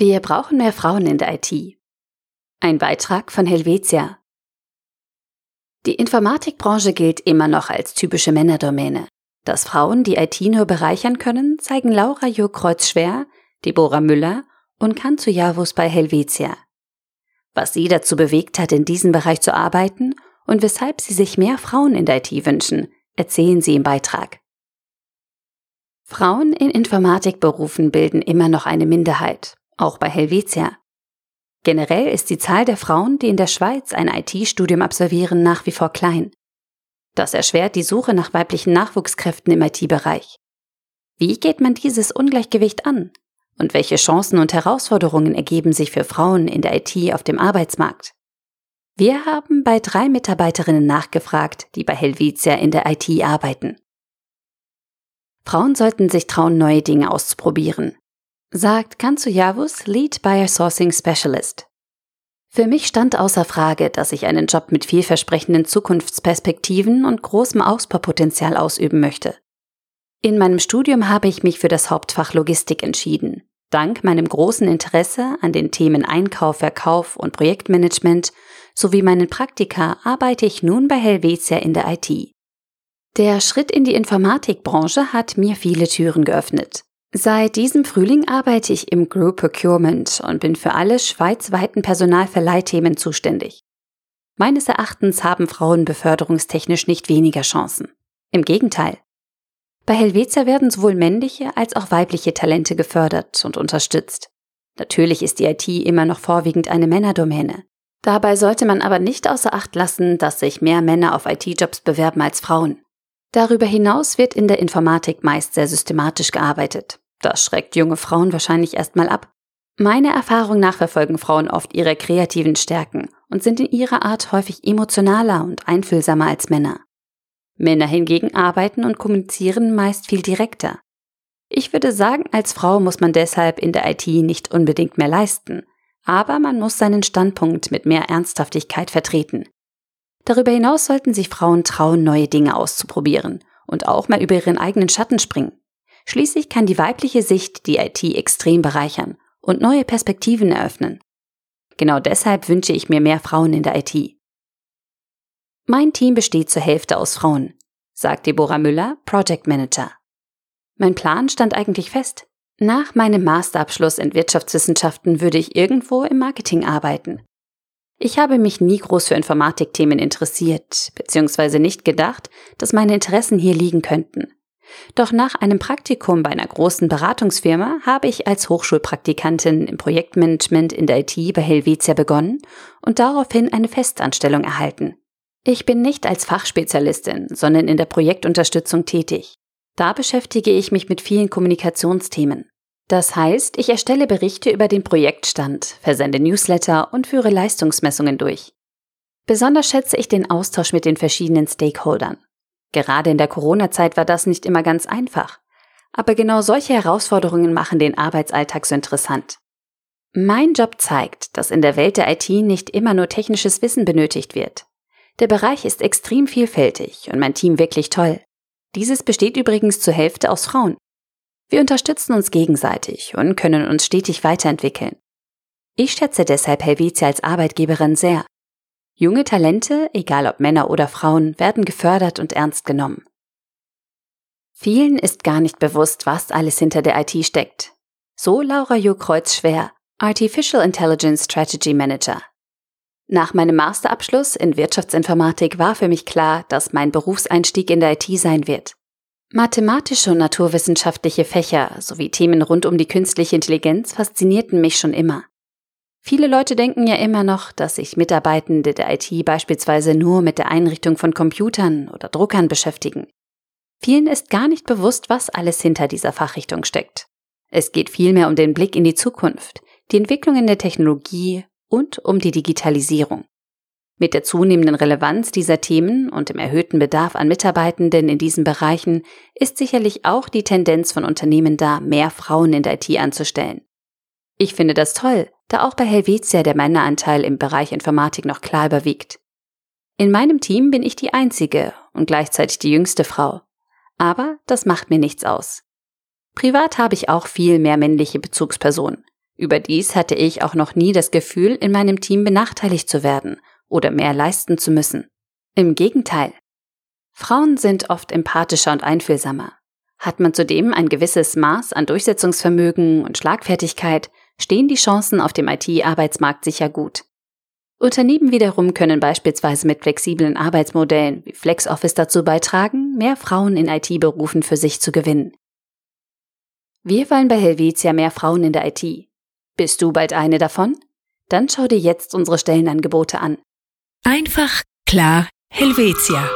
Wir brauchen mehr Frauen in der IT. Ein Beitrag von Helvetia. Die Informatikbranche gilt immer noch als typische Männerdomäne. Dass Frauen die IT nur bereichern können, zeigen Laura Jo Kreuzschwer, Deborah Müller und Kanzu Javus bei Helvetia. Was sie dazu bewegt hat, in diesem Bereich zu arbeiten und weshalb sie sich mehr Frauen in der IT wünschen, erzählen sie im Beitrag. Frauen in Informatikberufen bilden immer noch eine Minderheit auch bei Helvetia. Generell ist die Zahl der Frauen, die in der Schweiz ein IT-Studium absolvieren, nach wie vor klein. Das erschwert die Suche nach weiblichen Nachwuchskräften im IT-Bereich. Wie geht man dieses Ungleichgewicht an? Und welche Chancen und Herausforderungen ergeben sich für Frauen in der IT auf dem Arbeitsmarkt? Wir haben bei drei Mitarbeiterinnen nachgefragt, die bei Helvetia in der IT arbeiten. Frauen sollten sich trauen, neue Dinge auszuprobieren sagt Kanzuyavus, Lead Buyer Sourcing Specialist. Für mich stand außer Frage, dass ich einen Job mit vielversprechenden Zukunftsperspektiven und großem Ausbaupotenzial ausüben möchte. In meinem Studium habe ich mich für das Hauptfach Logistik entschieden. Dank meinem großen Interesse an den Themen Einkauf, Verkauf und Projektmanagement sowie meinen Praktika arbeite ich nun bei Helvetia in der IT. Der Schritt in die Informatikbranche hat mir viele Türen geöffnet. Seit diesem Frühling arbeite ich im Group Procurement und bin für alle schweizweiten Personalverleihthemen zuständig. Meines Erachtens haben Frauen beförderungstechnisch nicht weniger Chancen. Im Gegenteil. Bei Helvetia werden sowohl männliche als auch weibliche Talente gefördert und unterstützt. Natürlich ist die IT immer noch vorwiegend eine Männerdomäne. Dabei sollte man aber nicht außer Acht lassen, dass sich mehr Männer auf IT-Jobs bewerben als Frauen. Darüber hinaus wird in der Informatik meist sehr systematisch gearbeitet. Das schreckt junge Frauen wahrscheinlich erstmal ab. Meiner Erfahrung nach verfolgen Frauen oft ihre kreativen Stärken und sind in ihrer Art häufig emotionaler und einfühlsamer als Männer. Männer hingegen arbeiten und kommunizieren meist viel direkter. Ich würde sagen, als Frau muss man deshalb in der IT nicht unbedingt mehr leisten, aber man muss seinen Standpunkt mit mehr Ernsthaftigkeit vertreten. Darüber hinaus sollten sich Frauen trauen, neue Dinge auszuprobieren und auch mal über ihren eigenen Schatten springen. Schließlich kann die weibliche Sicht die IT extrem bereichern und neue Perspektiven eröffnen. Genau deshalb wünsche ich mir mehr Frauen in der IT. Mein Team besteht zur Hälfte aus Frauen, sagt Deborah Müller, Project Manager. Mein Plan stand eigentlich fest. Nach meinem Masterabschluss in Wirtschaftswissenschaften würde ich irgendwo im Marketing arbeiten. Ich habe mich nie groß für Informatikthemen interessiert, beziehungsweise nicht gedacht, dass meine Interessen hier liegen könnten. Doch nach einem Praktikum bei einer großen Beratungsfirma habe ich als Hochschulpraktikantin im Projektmanagement in der IT bei Helvetia begonnen und daraufhin eine Festanstellung erhalten. Ich bin nicht als Fachspezialistin, sondern in der Projektunterstützung tätig. Da beschäftige ich mich mit vielen Kommunikationsthemen. Das heißt, ich erstelle Berichte über den Projektstand, versende Newsletter und führe Leistungsmessungen durch. Besonders schätze ich den Austausch mit den verschiedenen Stakeholdern. Gerade in der Corona-Zeit war das nicht immer ganz einfach. Aber genau solche Herausforderungen machen den Arbeitsalltag so interessant. Mein Job zeigt, dass in der Welt der IT nicht immer nur technisches Wissen benötigt wird. Der Bereich ist extrem vielfältig und mein Team wirklich toll. Dieses besteht übrigens zur Hälfte aus Frauen. Wir unterstützen uns gegenseitig und können uns stetig weiterentwickeln. Ich schätze deshalb Helvetia als Arbeitgeberin sehr. Junge Talente, egal ob Männer oder Frauen, werden gefördert und ernst genommen. Vielen ist gar nicht bewusst, was alles hinter der IT steckt. So Laura Jo Kreuz-Schwer, Artificial Intelligence Strategy Manager. Nach meinem Masterabschluss in Wirtschaftsinformatik war für mich klar, dass mein Berufseinstieg in der IT sein wird. Mathematische und naturwissenschaftliche Fächer sowie Themen rund um die künstliche Intelligenz faszinierten mich schon immer. Viele Leute denken ja immer noch, dass sich Mitarbeitende der IT beispielsweise nur mit der Einrichtung von Computern oder Druckern beschäftigen. Vielen ist gar nicht bewusst, was alles hinter dieser Fachrichtung steckt. Es geht vielmehr um den Blick in die Zukunft, die Entwicklungen der Technologie und um die Digitalisierung. Mit der zunehmenden Relevanz dieser Themen und dem erhöhten Bedarf an Mitarbeitenden in diesen Bereichen ist sicherlich auch die Tendenz von Unternehmen da, mehr Frauen in der IT anzustellen. Ich finde das toll, da auch bei Helvetia der Männeranteil im Bereich Informatik noch klar überwiegt. In meinem Team bin ich die einzige und gleichzeitig die jüngste Frau. Aber das macht mir nichts aus. Privat habe ich auch viel mehr männliche Bezugspersonen. Überdies hatte ich auch noch nie das Gefühl, in meinem Team benachteiligt zu werden oder mehr leisten zu müssen. Im Gegenteil. Frauen sind oft empathischer und einfühlsamer. Hat man zudem ein gewisses Maß an Durchsetzungsvermögen und Schlagfertigkeit, stehen die Chancen auf dem IT-Arbeitsmarkt sicher gut. Unternehmen wiederum können beispielsweise mit flexiblen Arbeitsmodellen wie FlexOffice dazu beitragen, mehr Frauen in IT-Berufen für sich zu gewinnen. Wir wollen bei Helvetia mehr Frauen in der IT. Bist du bald eine davon? Dann schau dir jetzt unsere Stellenangebote an. Einfach, klar, Helvetia.